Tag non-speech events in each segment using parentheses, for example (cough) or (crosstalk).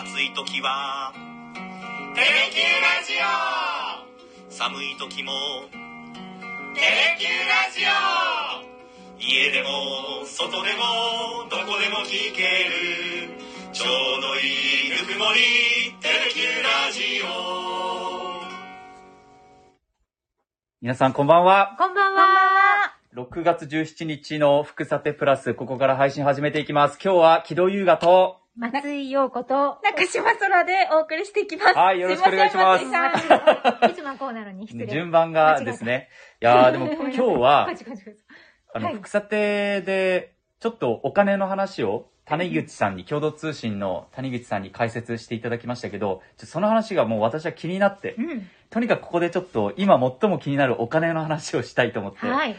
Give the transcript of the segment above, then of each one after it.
暑い時は「テレキューラジオ」寒い時も「テレキューラジオ」家でも外でもどこでも聞けるちょうどいいぬくもり「テレキューラジオ」皆さんこんばんは。こんばんは。6月17日の福さてプラス、ここから配信始めていきます。今日は木戸優雅と、松井陽子と、中島空でお送りしていきます。はいよろしくお願いしますすいません松井さんいつもはこうなのに失礼。順番がですね。いやーでも今日はあの、はい福さてで、ちょっとお金の話を、谷口さんに、共同通信の谷口さんに解説していただきましたけど、その話がもう私は気になって、うん。とにかくここでちょっと今最も気になるお金の話をしたいと思って、はい。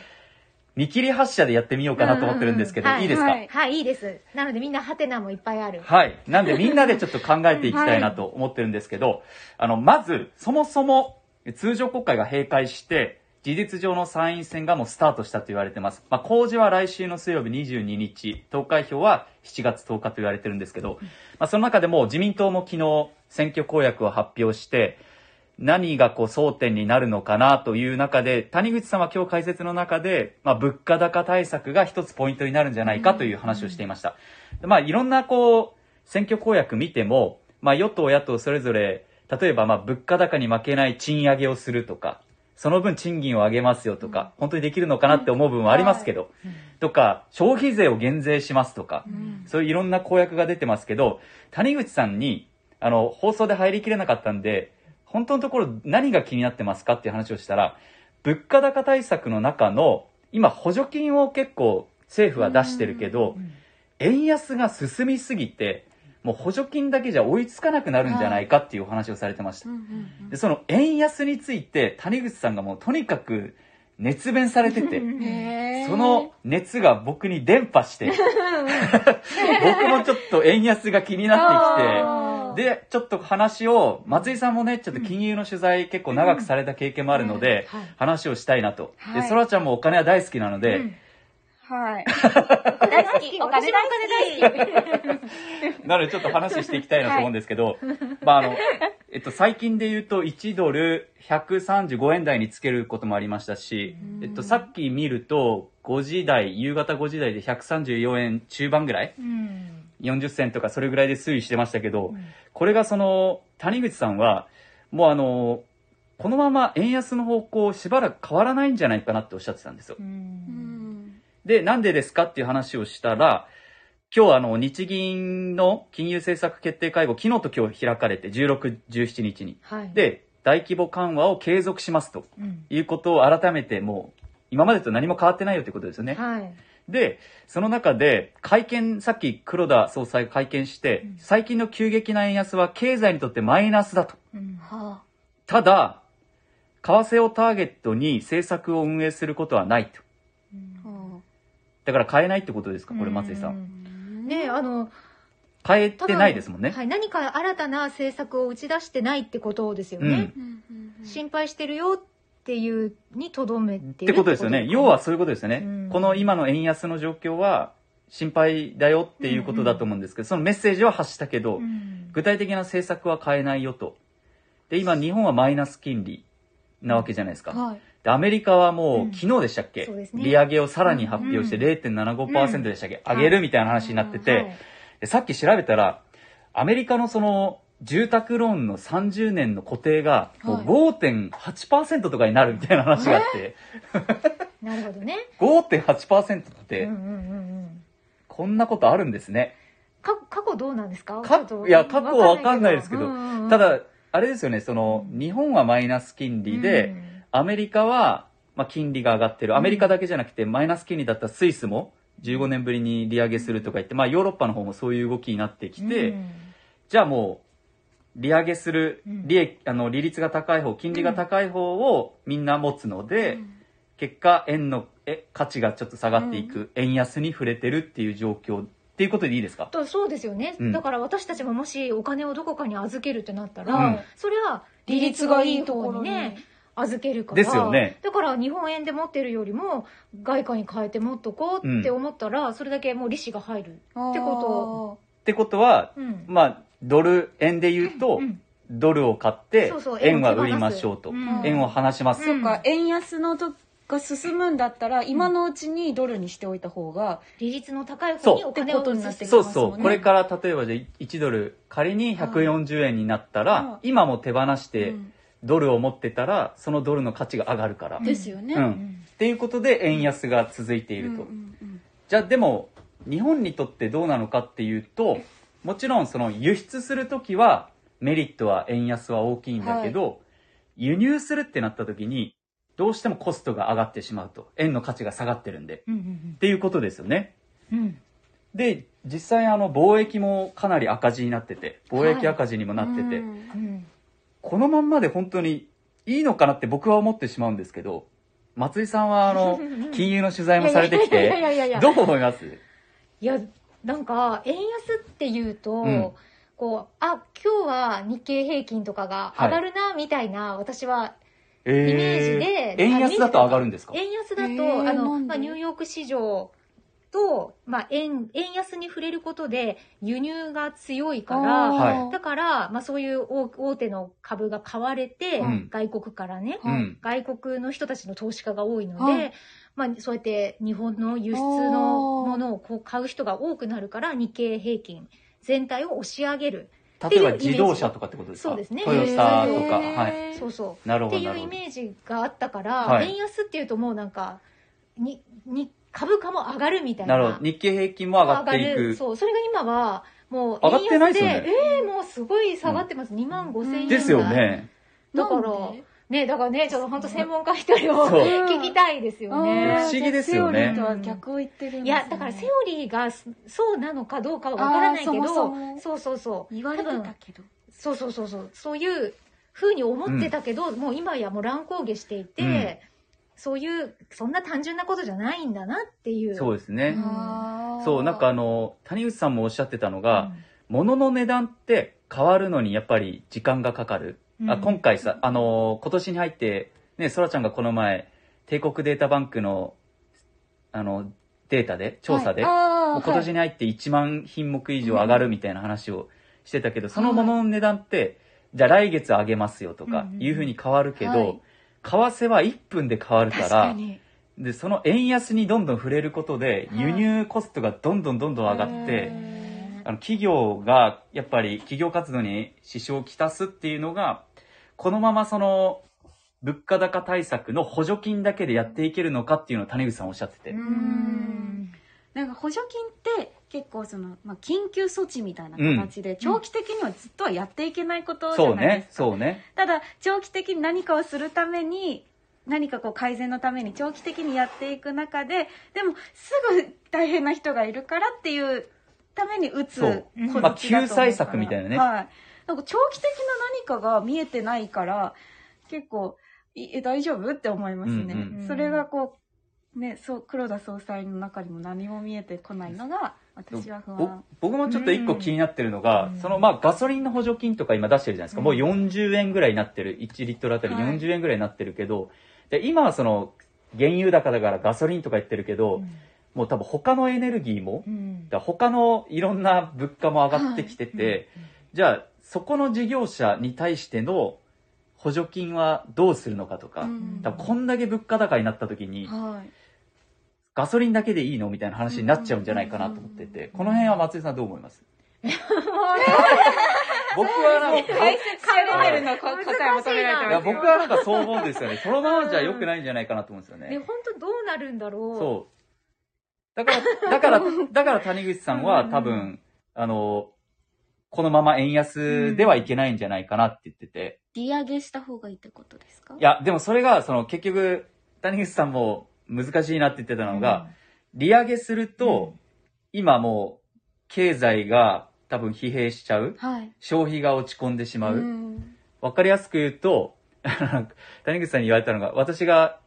見切り発車でやってみようかなと思ってるんですけど、うんうんうんいいですか、はいはい、いいです。なのでみんなハテナもいっぱいある。はい。なんでみんなでちょっと考えていきたいなと思ってるんですけど、あの、まず、そもそも通常国会が閉会して、事実上の参院選がもうスタートしたと言われてます。まあ、公示は来週の水曜日22日、投開票は7月10日と言われてるんですけど、まあ、その中でも自民党も昨日選挙公約を発表して、何がこう争点になるのかなという中で、谷口さんは今日解説の中で、まあ、物価高対策が一つポイントになるんじゃないかという話をしていました。でまあ、いろんなこう、選挙公約見ても、まあ、与党、野党それぞれ、例えばまあ物価高に負けない賃上げをするとか、その分賃金を上げますよとか、本当にできるのかなって思う部分はありますけど、とか、消費税を減税しますとか、そういういろんな公約が出てますけど、谷口さんに、あの、放送で入りきれなかったんで、本当のところ何が気になってますかっていう話をしたら、物価高対策の中の、今補助金を結構政府は出してるけど、円安が進みすぎて、もう補助金だけじゃ追いつかなくなるんじゃないかっていうお話をされてました。で、その円安について谷口さんがもうとにかく熱弁されてて、(laughs) その熱が僕に伝播して、(laughs) 僕もちょっと円安が気になってきて、で、ちょっと話を、松井さんもね、ちょっと金融の取材結構長くされた経験もあるのでうんはい、話をしたいなと。で、はいそらちゃんもお金は大好きなので、うんはい。大好き。お金大好き。なのでちょっと話していきたいなと思うんですけど、まああの、えっと、最近で言うと1ドル135円台につけることもありましたし、えっと、さっき見ると5時台、夕方5時台で134円中盤ぐらいうん。40銭とかそれぐらいで推移してましたけど、これがその、谷口さんは、もうあの、このまま円安の方向しばらく変わらないんじゃないかなっておっしゃってたんですよ。う。うんんで、なんでですかっていう話をしたら、今日あの、日銀の金融政策決定会合、昨日と今日開かれて、16、17日に。はい。、で、大規模緩和を継続しますとうん。いうことを改めてもう、今までと何も変わってないよってことですよね。はい。で、その中で、会見、さっき黒田総裁が会見して、最近の急激な円安は経済にとってマイナスだと。うん。はただ、為替をターゲットに政策を運営することはないと。あはだから変えないってことですか？これ松井さ。うんんねあの、変えてないですもんね。はい。何か新たな政策を打ち出してないってことですよね。うんうんうんうん心配してるよっていうにとどめてってることですよね。要はそういうことですよね。うん。この今の円安の状況は心配だよっていうことだと思うんですけど、そのメッセージは発したけど、うん。具体的な政策は変えないよと。で、今日本はマイナス金利なわけじゃないですか。はい。で、アメリカはもう、うん。昨日でしたっけ、ね。利上げをさらに発表してうん0.75%でしたっけ、上げるみたいな話になってて、はい。でさっき調べたら、アメリカのその、住宅ローンの30年の固定が、もうはい5.8%とかになるみたいな話があって、(laughs) なるほどね。5.8%って、うんうんうんうん。こんなことあるんですね。か過去どうなんですか？いや、過去はわかんないですけど、うんうんうんただ、あれですよね、その、日本はマイナス金利で、うんアメリカは、まあ、金利が上がってる。アメリカだけじゃなくて、マイナス金利だったスイスも15年ぶりに利上げするとか言って、まあ、ヨーロッパの方もそういう動きになってきて、うんじゃあもう、利上げする、うん。利益、あの、利率が高い方、金利が高い方をみんな持つので、結果、円の、え、価値がちょっと下がっていく、円安に触れてるっていう状況。っていうことでいいですか？とそうですよね、うん。だから私たちももしお金をどこかに預けるってなったら、うん。それは利率がいいところに。ね預けるから。ですよね。だから日本円で持ってるよりも外貨に変えて持っとこうって思ったら、それだけもう利子が入るってこってことは、と、うん。まあ、ドル円で言うと、うんドルを買ってそうそう円は売りましょうと、うん。円を離します、うんそっか、円安のとが進むんだったら、今のうちにドルにしておいた方が、利率の高い方にお金を移してそうそう、ますもんね。これから例えばじゃあ1ドル仮に140円になったら、はい今も手放してうん。ドルを持ってたらそのドルの価値が上がるから、んですよね。うん。うん。っていうことで円安が続いていると、うんうんうん。じゃあでも日本にとってどうなのかっていうともちろんその輸出する時はメリットは円安は大きいんだけど、輸入するってなった時にどうしてもコストが上がってしまうと。円の価値が下がってるんで。っうんうん。ていうことですよね。うん。うんで実際あの貿易もかなり赤字になってて貿易赤字にもなってて、うんうん。このまんまで本当にいいのかなって僕は思ってしまうんですけど松井さんはあの (laughs) 金融の取材もされてきていやいやいや。どう思います？いやなんか円安っていうと、うん。こうあ今日は日経平均とかが上がるな、みたいな私はえイメージで円安だと上がるんですか？円安だと、へーあのまあ、ニューヨーク市場と、まあ、円円安に触れることで輸入が強いからはい。だから、まあ、そういう大大手の株が買われて、うん。外国からね、はい。うん。外国の人たちの投資家が多いので、はいまあ、そうやって日本の輸出のものをこう買う人が多くなるから日経平均全体を押し上げる。例えば自動車とかってことですか？そうですね。トヨタとか。はい。そうそうなるっていうイほどなるほどメージがあったから、はい。円安っていうともうなんかにに株価も上がるみたいな。なるほど。日経平均も上がっていく。そう。それが今はもう上がってないですよね。えーもうすごい下がってます、2万5千円台。ですよね。だからなんで？ねだからねちょっと本当専門家一人を聞きたいですよね。不思議ですよね。セオリーとは逆を言ってるね、いやだからセオリーがそそうなのかどうかはわからないけどそもそも。そうそうそう。言われてたけど。そうそうそうそう。そういうふうに思ってたけど、もう今やもう乱高下していて、うん。そういうそんな単純なことじゃないんだなっていう。そうですね、そうなんかあの谷口さんもおっしゃってたのが、物の値段って変わるのにやっぱり時間がかかる、うんあ今回さあの今年に入ってねそらちゃんがこの前帝国データバンクのあのデータで調査で、はい。あーもう今年に入って1万品目以上上がるみたいな話をしてたけど、その物の値段って、じゃあ来月上げますよとかうんうんいうふうに変わるけど、はい。為替は1分で変わるか確からに。でその円安にどんどん触れることではい。輸入コストがどんどんどんどん上がって、へあの企業がやっぱり企業活動に支障をきたすっていうのがこのままその物価高対策の補助金だけでやっていけるのかっていうのを谷口さんおっしゃってて、うーん。なんか補助金って結構その、まあ、緊急措置みたいな形で、長期的にはずっとはやっていけないことじそうねゃないですか、そうねただ長期的に何かをするために何かこう改善のために長期的にやっていく中ででもすぐ大変な人がいるからっていうために打つまあ救済策みたいなね。はいなんか長期的な何かが見えてないから結構いえ大丈夫？って思いますね、うんうんそれがこうねそう黒田総裁の中にも何も見えてこないのが私は不ぼ安僕もちょっと一個気になってるのが、うん。そのまあガソリンの補助金とか今出してるじゃないですか、うん。もう40円ぐらいになってる。1リットルあたりはい。40円ぐらいになってるけど、で今はその原油高だからガソリンとか言ってるけど、もう多分他のエネルギーもうん。他のいろんな物価も上がってきてて、はい。じゃあそこの事業者に対しての補助金はどうするのかとか、うんだからこんだけ物価高になった時にはいガソリンだけでいいのみたいな話になっちゃうんじゃないかなと思ってて、この辺は松井さんどう思います？(laughs) 僕はなんかの答え求められていやますよ僕はなんかそう思うんですよね。そのままじゃ良くないんじゃないかなと思うんですよねね。本当どうなるんだろうそう。だから、だから、だから谷口さんは多うんう分、あの、このまま円安ではいけないんじゃないかなって言ってて。利上げした方がいいってことですか？いや、でもそれが、その結局、谷口さんも難しいなって言ってたのが、利上げすると、今もう、経済が多分疲弊しちゃう。はい消費が落ち込んでしまう。んわかりやすく言うと、(laughs) 谷口さんに言われたのが、私が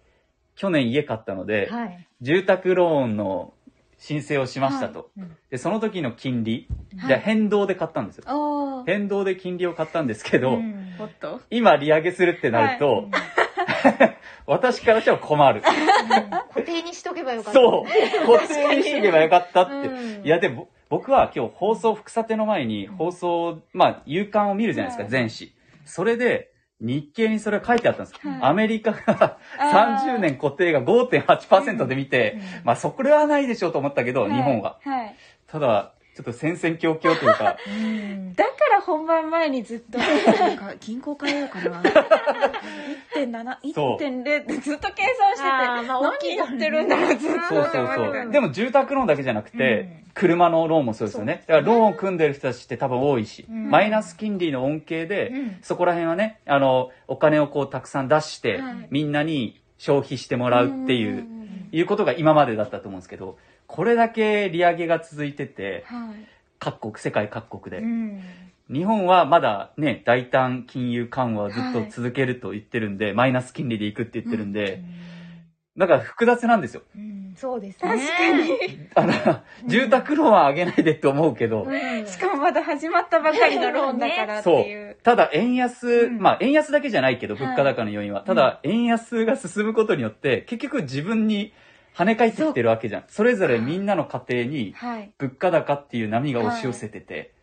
去年家買ったので、はい住宅ローンの申請をしましたと。うん。で、その時の金利、はい。じゃあ変動で買ったんですよ。変動で金利を買ったんですけど、うん。今利上げするってなると、(laughs) 私からしては困る。固定にしとけばよかった。そう。(laughs) 固定にしとけばよかったって。うん。いや、でも、僕は今日放送、福さての前に放送、まあ、夕刊を見るじゃないですか、はい。全紙。それで、日経にそれが書いてあったんです。はいアメリカがあー30年固定が5.8%で見て、まあ、そこれはないでしょうと思ったけど、日本は。はい。ただ、ちょっと戦々恐々というか、(laughs) うん。だから本番前にずっと、なんか銀行変えようかな。1.7、そう。1.0ってずっと計算してて、まあ大きい何言ってるんだろう、ずっと。そうそうそう。でも住宅ローンだけじゃなくて、うん。車のローンもそうですよね。だからローンを組んでる人たちって多分多いし、うん。マイナス金利の恩恵で、うん。そこら辺はね、あの、お金をこうたくさん出して、はい。みんなに消費してもらうっていう、んいうことが今までだったと思うんですけど、これだけ利上げが続いてて、はい。各国、世界各国で。うん日本はまだね、大胆金融緩和をずっとはい続けると言ってるんで、マイナス金利でいくって言ってるんで、だから複雑なんですよ。うんそうですね。確かに。(laughs) あの、住宅ローンは上げないでって思うけど、うんしかもまだ始まったばかりのローンだからってそういう。。ただ円安、うんまあ円安だけじゃないけど、はい物価高の要因は。ただ円安が進むことによって、結局自分に跳ね返ってきてるわけじゃん。それぞれみんなの家庭にはい。物価高っていう波が押し寄せてて、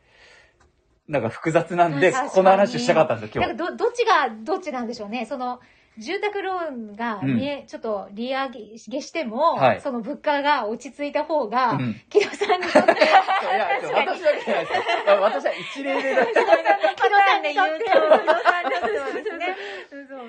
なんか複雑なんで、この話をしたかったんですよ、今日。ど、どっちが、どっちなんでしょうね。その、住宅ローンがうん。見え、ちょっと利上げしても、はい。その物価が落ち着いた方が、うん。木戸さんにとっては、いや、私だけじゃないですよ。私は一例で出し木戸さんにとっては、木戸さんにとですね。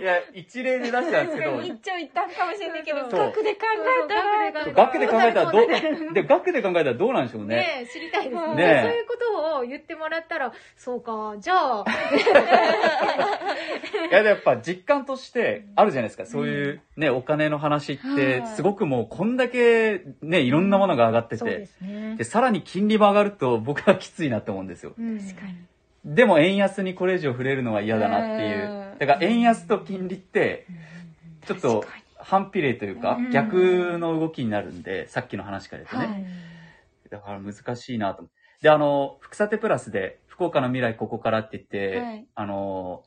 いや、一例で出したんですけど、一長一短かもしれないけど、額で考えたら、額で考えたらどそうで、額で考えたらどうなんでしょうね。ねえ知りたいですね。ねえ。そういうことを言ってもらったら、そうか、じゃあ、いや、やっぱ実感としてあるじゃないですか。そういうね、お金の話っては、いすごくもうこんだけね、いろんなものが上がってて、で、。さらに金利も上がると僕はきついなって思うんですよ。うん確かに。でも円安にこれ以上触れるのは嫌だなっていうう。んだから円安と金利って、ちょっと反比例というかうん、逆の動きになるんで、さっきの話から言うとね。はいだから難しいなと思って。で、あの、福さてプラスで、福岡の未来ここからって言って、はいあの、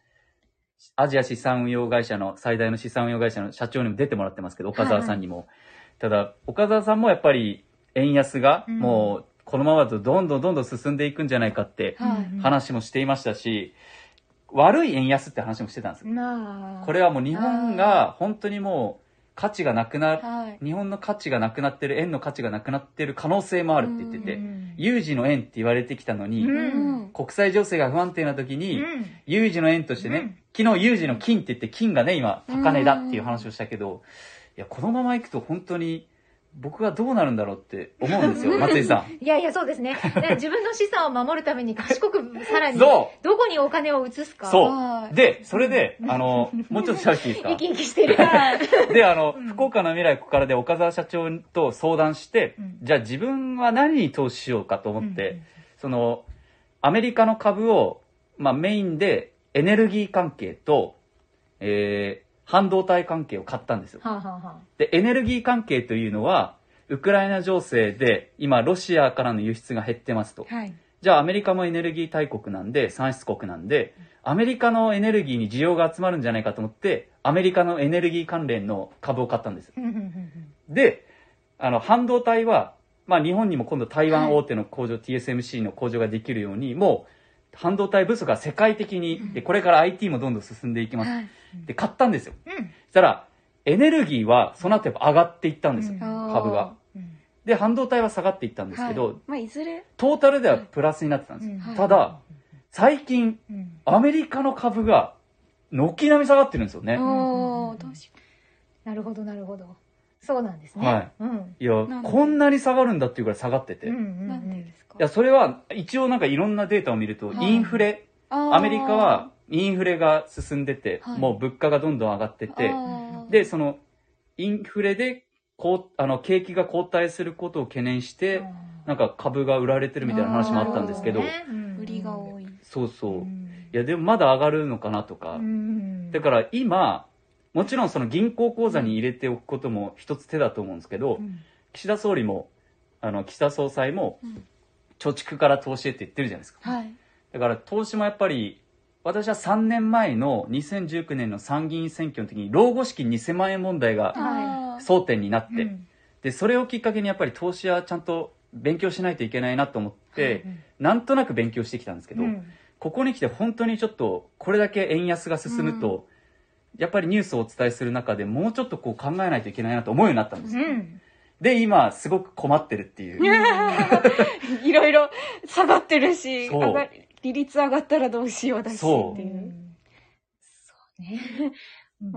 アジア資産運用会社の、最大の資産運用会社の社長にも出てもらってますけど、岡澤さんにも。ただ、岡澤さんもやっぱり、円安が、うんもう、このままだとどんどんどんどん進んでいくんじゃないかってはい話もしていましたし、悪い円安って話もしてたんですこれはもう日本が本当にもう価値がなくな、はい。日本の価値がなくなってる、円の価値がなくなってる可能性もあるって言ってて、うん。有事の円って言われてきたのに、うん。国際情勢が不安定な時に、うん。有事の円としてね、昨日有事の金って言って金がね、今高値だっていう話をしたけど、いや、このまま行くと本当に僕はどうなるんだろうって思うんですよ、(laughs) 松井さん。いやいや、そうですね。ね自分の資産を守るために賢く、さらに、そどこにお金を移すか。そうはいで、それで、あの、もうちょっと喋っていいですか？生き生きしてる。で、あの、うん福岡の未来ここからで岡澤社長と相談して、うんじゃあ自分は何に投資しようかと思って、うんその、アメリカの株を、まあメインでエネルギー関係と、えー、半導体関係を買ったんですよ。はあ、はあはあ、で、エネルギー関係というのは、ウクライナ情勢で今ロシアからの輸出が減ってますと。はい。じゃあアメリカもエネルギー大国なんで、産出国なんで、アメリカのエネルギーに需要が集まるんじゃないかと思って、アメリカのエネルギー関連の株を買ったんです。で、あの、半導体は、まあ日本にも今度台湾大手の工場、TSMC の工場ができるように、もう、半導体不足が世界的に、で、これから IT もどんどん進んでいきます。はい。で、買ったんですよ。うんそしたら、エネルギーはその後やっぱ上がっていったんですよ。うん株が。うんで、半導体は下がっていったんですけど、はいまあ、いずれ。トータルではプラスになってたんですよ。うんただ、最近、うんアメリカの株が、軒並み下がってるんですよね。なるほど、なるほど。そうなんですね。はい。うん。いやなん、で？こんなに下がるんだっていうぐらい下がってて。いうんうんうん。なんでですか？や、それは、一応なんかいろんなデータを見ると、はい。インフレ、アメリカは、インフレが進んでて、はい。もう物価がどんどん上がってて、で、その、インフレで、こう、あの、景気が後退することを懸念して、なんか株が売られてるみたいな話もあったんですけど、売りが多い。そうそう。う。ん。いや、でもまだ上がるのかなとか。う。ん。だから今、もちろんその銀行口座に入れておくことも一つ手だと思うんですけど、うん。岸田総理も、あの、岸田総裁もうん、貯蓄から投資へって言ってるじゃないですか。はい。だから投資もやっぱり、私は3年前の2019年の参議院選挙の時に、老後資金2000万円問題がは争点になって、うん。で、それをきっかけにやっぱり投資はちゃんと勉強しないといけないなと思って、うんなんとなく勉強してきたんですけど、うん。ここに来て本当にちょっとこれだけ円安が進むと、やっぱりニュースをお伝えする中でもうちょっとこう考えないといけないなと思うようになったんですよ。うんで、今すごく困ってるっていう。(laughs) いろいろ下がってるし、そう上が利率上がったらどうしようだしそうっていう。そうね。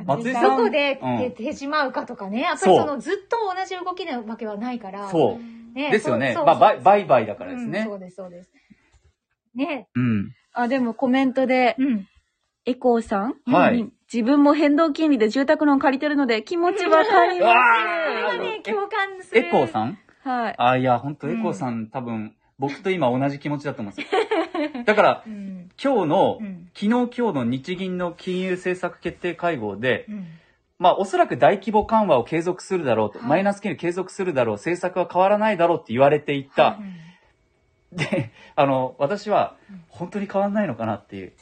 松井さんどこでうん出てしまうかとかね、やっぱりそうそのずっと同じ動きなわけはないから。そう。ねですよね。そうまあ、売売買だからですね。うんそうです、そうです。ね。うん。あ、でもコメントで、うん。エコーさんはいに自分も変動金利で住宅ローン借りてるので気持ちわかりまこ (laughs) れはね、共感する。エコーさん？す。はい。あ、いや、本当うんエコーさん、多分、僕と今同じ気持ちだと思うんですよ。(laughs) だから、うん。今日の、うん。昨日今日の日銀の金融政策決定会合で、うん。まあおそらく大規模緩和を継続するだろうと、はいマイナス金利継続するだろう、政策は変わらないだろうって言われていた。で、あの、私はうん、本当に変わらないのかなっていう。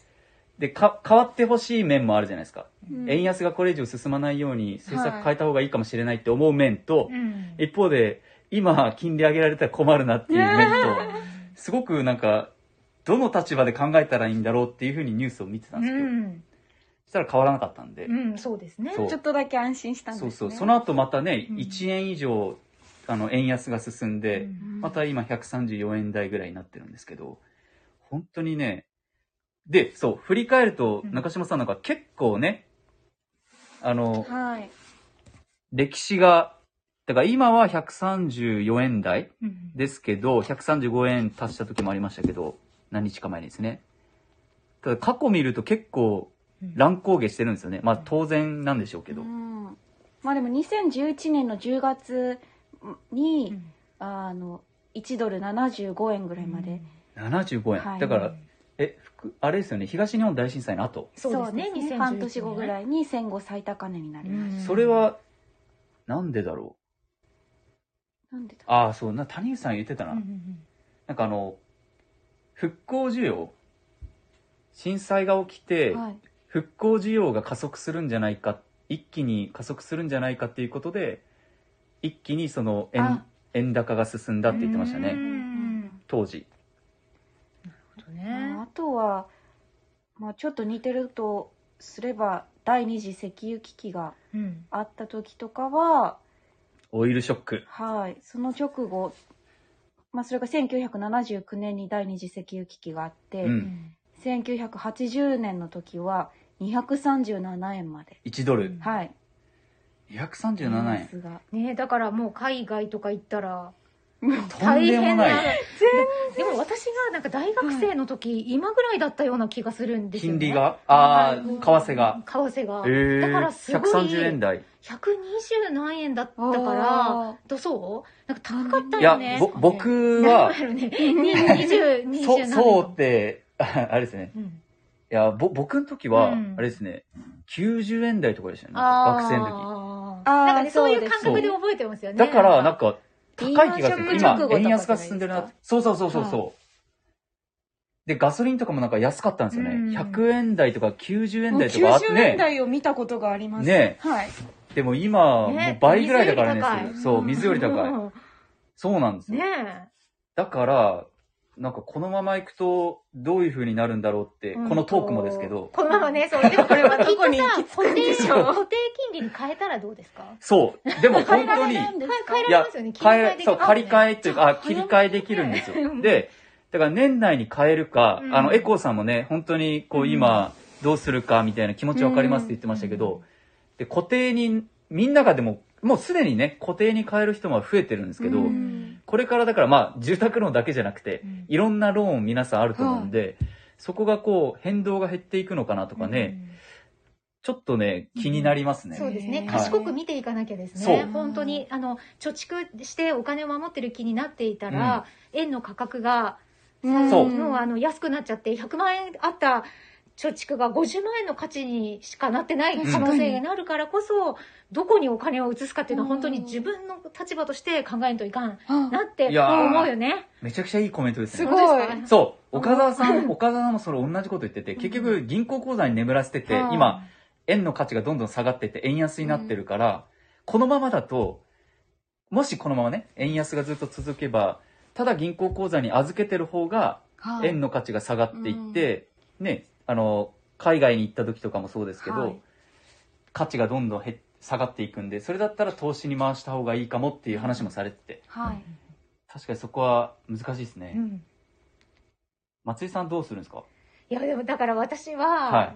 で、か、変わってほしい面もあるじゃないですか。うん円安がこれ以上進まないように政策変えた方がいいかもしれないって思う面と、うん。一方で、今、金利上げられたら困るなっていう面と、すごくなんか、どの立場で考えたらいいんだろうっていうふうにニュースを見てたんですけど、うん。そしたら変わらなかったんで、うん、そうですね。ちょっとだけ安心したんですね。そうそう、その後またね、うん1円以上、あの、円安が進んで、うんまた今134円台ぐらいになってるんですけど、本当にね、で、そう、振り返ると、うん中島さんなんか結構ね、あの、はい。歴史が、だから今は134円台うんですけど、135円足した時もありましたけど、何日か前にですね。ただ過去見ると結構乱高下してるんですよね。まあ当然なんでしょうけど。うんまあでも2011年の10月に、うんあの、1ドル75円ぐらいまで。75円。はいだから、え、ふくあれですよね、東日本大震災の後。そうですね、2011半年後ぐらいに戦後最高値になりましそれは、なんでだろた。なんでだう。ああ、そう、な、谷口さん言ってたな。うんうんなんかあの、復興需要震災が起きて、はい。復興需要が加速するんじゃないか、一気に加速するんじゃないかっていうことで、一気にその円あ円高が進んだって言ってましたうね、ん当時。なるほどねとは、まあちょっと似てるとすれば、第二次石油危機がうんあった時とかは、オイルショック。はい、その直後、まあそれが1979年に第二次石油危機があって、うん1980年の時は237円まで。1ドル。はい。237円。ですが。ねだからもう海外とか行ったらとんでもない。でも私がなんか大学生の時、今ぐらいだったような気がするんですよね。金利が？ああ、はい為替が？為替が、ええだからすごい130円台。120何円だったからあどうそう？なんか高かったいやよね、ぼ僕は、なんだろうね20 20そ、何円そうって、あ (laughs) あれですね。うん。いや、ぼ、僕の時は、うん。あれですね、90円台とかでしたよね。学生の時。あなんかね、そういう感覚で覚えてますよね。だから、なんか、高い気がする。今円安が進んでるな。そうそうそうそうそう。で、ガソリンとかもなんか安かったんですよね。うん100円台とか90円台とかあって90円ね。台を見たことがあります。ねはい。でも今、もねう倍ぐらいだからね。そう、水より高い。うんそうなんですよ。ねだから、なんかこのまま行くと、どういう風になるんだろうって、え。このトークもですけど、このままね、そう。でもこれはどこに行き着くんでしょう固定金利に変えたらどうですか？そう。でも本当に、変えられるんですか？変えいやられますよね。、変え、そう、借り換ええっていうか、あ、切り替えできるんですよ。で、だから年内に変えるか、うんあの、エコーさんもね、本当にこう今、どうするかみたいな気持ちわかりますって言ってましたけど、で、固定に、みんながでも、もうすでにね、固定に変える人も増えてるんですけど、うんこれからだからまあ、住宅ローンだけじゃなくて、うん。いろんなローン皆さんあると思うんで、そこがこう、変動が減っていくのかなとかね、ちょっとね、気になりますね。そうですね。はい。賢く見ていかなきゃですそう。ね。本当に、あの、貯蓄してお金を守ってる気になっていたら、円の価格が、うん。そうもうあの、安くなっちゃって、100万円あった貯蓄が50万円の価値にしかなってない可能性があるからこそ、どこにお金を移すかっていうのは本当に自分の立場として考えんといかんあなっていやー思うよね。めちゃくちゃいいコメントですね。すごい。そう、岡澤さん、岡澤さんもそれ同じこと言ってて、結局銀行口座に眠らせてて、はい今、円の価値がどんどん下がってて、円安になってるから、このままだと、もしこのままね、円安がずっと続けば、ただ銀行口座に預けてる方がはい。円の価値が下がっていって、ね、あの、海外に行った時とかもそうですけど、はい。価値がどんどん減っ下がっていくんで、それだったら投資に回した方がいいかもっていう話もされてて、はい。確かにそこは難しいですね。うん。松井さんどうするんですか？いや、でもだから私は、は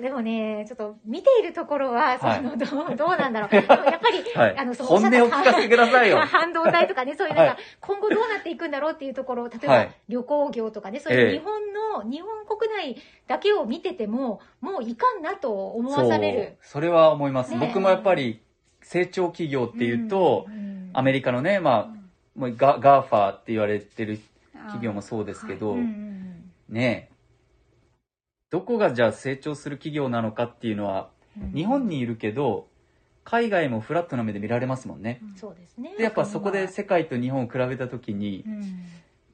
でもね、ちょっと見ているところは、そはい。の、どう、どうなんだろう。やっぱり、(laughs) はい。あの、その本音を聞かせてくださいよ。(laughs) 半導体とかね、そういうなんか、はい。今後どうなっていくんだろうっていうところを、例えばはい。旅行業とかね、そうええ。いう日本の、日本国内だけを見てても、もういかんなと思わされる。それは思います。ね。僕もやっぱり成長企業っていうと、うんアメリカのね、まあ、もうガガーファーって言われてる企業もそうですけど、うんうん。ねえどこがじゃあ成長する企業なのかっていうのは、うん日本にいるけど、海外もフラットな目で見られますもんね。そうですね。で、やっぱそこで世界と日本を比べたときにう、ん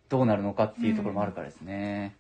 どうなるのかっていうところもあるからですね。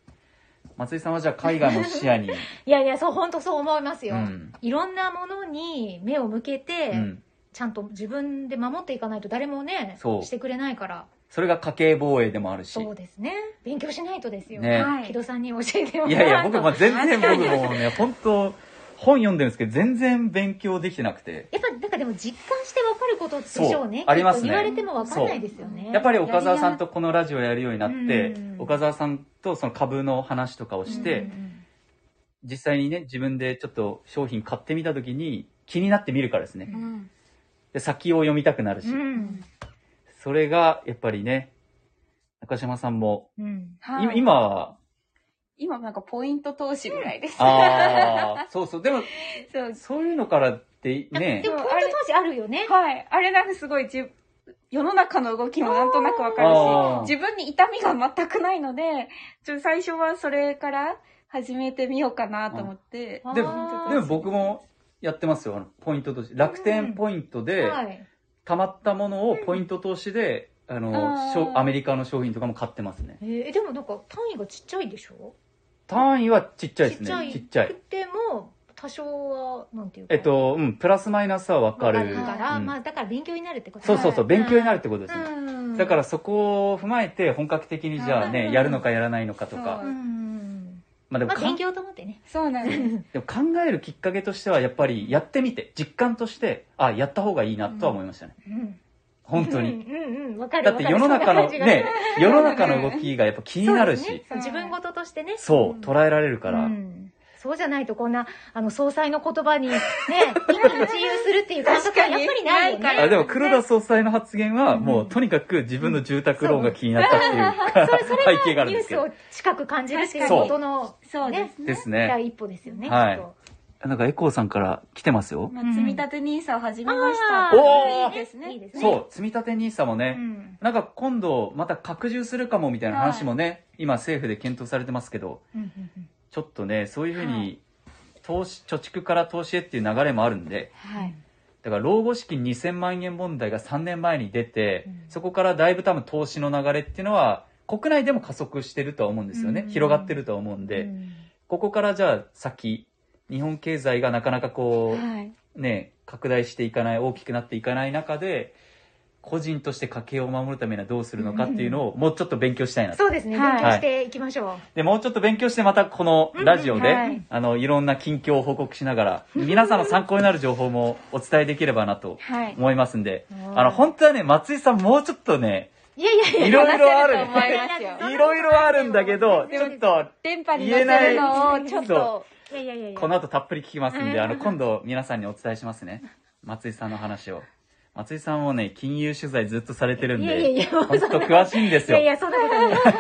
松井さんはじゃあ海外も視野に、(laughs) いやいや、そう、本当そう思いますよ。うんいろんなものに目を向けて、うん。ちゃんと自分で守っていかないと誰もねそうしてくれないからそれが家計防衛でもあるし。そうですね。勉強しないとですよ、ね。はい。木戸さんに教えてもいやいや、僕も全然僕もね、本当本読んでるんですけど、全然勉強できてなくて。やっぱなんかでも実感して分かることでしょうね。ありますね。言われても分かんないですよね。やっぱり岡澤さんとこのラジオやるようになってうん、岡澤さんとその株の話とかをして、うん実際にね、自分でちょっと商品買ってみたときに気になってみるからですね。うん。で、先を読みたくなるし。うんそれが、やっぱりね、中島さんも、うん。はい。今今は、今なんかポイント投資ぐらいです。ああ、そうそう、でも、(laughs) そう。そういうのからってね。で、もポイント当時あるよね。はい。あれなんかすごいじ世の中の動きもなんとなくわかるし、自分に痛みが全くないので、ちょっと最初はそれから始めてみようかなと思って。でも、でも僕もやってますよ、あのポイント投資。楽天ポイントで、はい貯まったものをポイント投資で、あの、あーしょアメリカの商品とかも買ってますね。えーでもなんか単位がちっちゃいでしょ？単位はちっちゃいですね。ちっちゃいちっちゃい。くても多少はなんていうかえっと、うん、プラスマイナスはわかる。わから、うんまあだから勉強になるってことそうそうそう、勉強になるってことでですね。うんだからそこを踏まえて本格的にじゃあね、うんやるのかやらないのかとか。うんまあでもまあ勉強と思ってね。そうなんです。でも考えるきっかけとしてはやっぱりやってみて、実感として、あ、やった方がいいなとは思いましたね。うん。本当に。うんうんうんわかるだって世の中のね、世の中の動きがやっぱ気になるし。自分事としてね。そう、捉えられるから。うんそうじゃないとこんなあの総裁の言葉にね一喜一憂するっていう感覚はやっぱりないよね。あでも黒田総裁の発言は、うん。もうとにかく自分の住宅ローンが気になったっていうか、背景があるんですけど。ニュースを。近く感じるっていうことのそう。ですね。ですね。第一歩ですよねはい。なんかエコーさんから来てますよ。まあ、積み立て NISA を始めました。おー。いいですね。いいですね。そう、積み立て NISA もうね、ん。なんか今度また拡充するかもみたいな話もね、今政府で検討されてますけど、うんうんうんちょっとね、そういうふうはに、投資、貯蓄から投資へっていう流れもあるんで、はい。だから老後資金2000万円問題が3年前に出て、うんそこからだいぶ多分投資の流れっていうのは、国内でも加速してるとは思うんですよね。うん広がってるとは思うんで、うんここからじゃあ先、日本経済がなかなかこはい。う、ね、拡大していかない、大きくなっていかない中で、個人として家計を守るためにはどうするのかっていうのをもうちょっと勉強したいなと。そうですね。はい。勉強していきましょで、もうちょっと勉強してまたこのラジオで、うんはいあの、いろんな近況を報告しながら、皆さんの参考になる情報もお伝えできればなとはい。思いますんで、はいあの、本当はね、松井さんもうちょっとね、ういやいやいやいろいろあるいろいろあるんだけど、ちょっと、電波に乗せるのをちょっと、この後たっぷり聞きますんで、うん。あの、今度皆さんにお伝えしますね。松井さんの話を。松井さんもね、金融取材ずっとされてるんいやいやいで、や本当詳しいんですよいやい。やそんなこと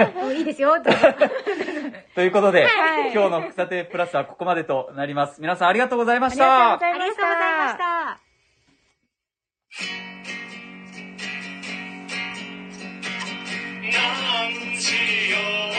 ないもういいですよと (laughs) ということで、はい今日の福さてプラスはここまでとなります。皆さんありがとうございましありがとうたご。ざいましありがとうございました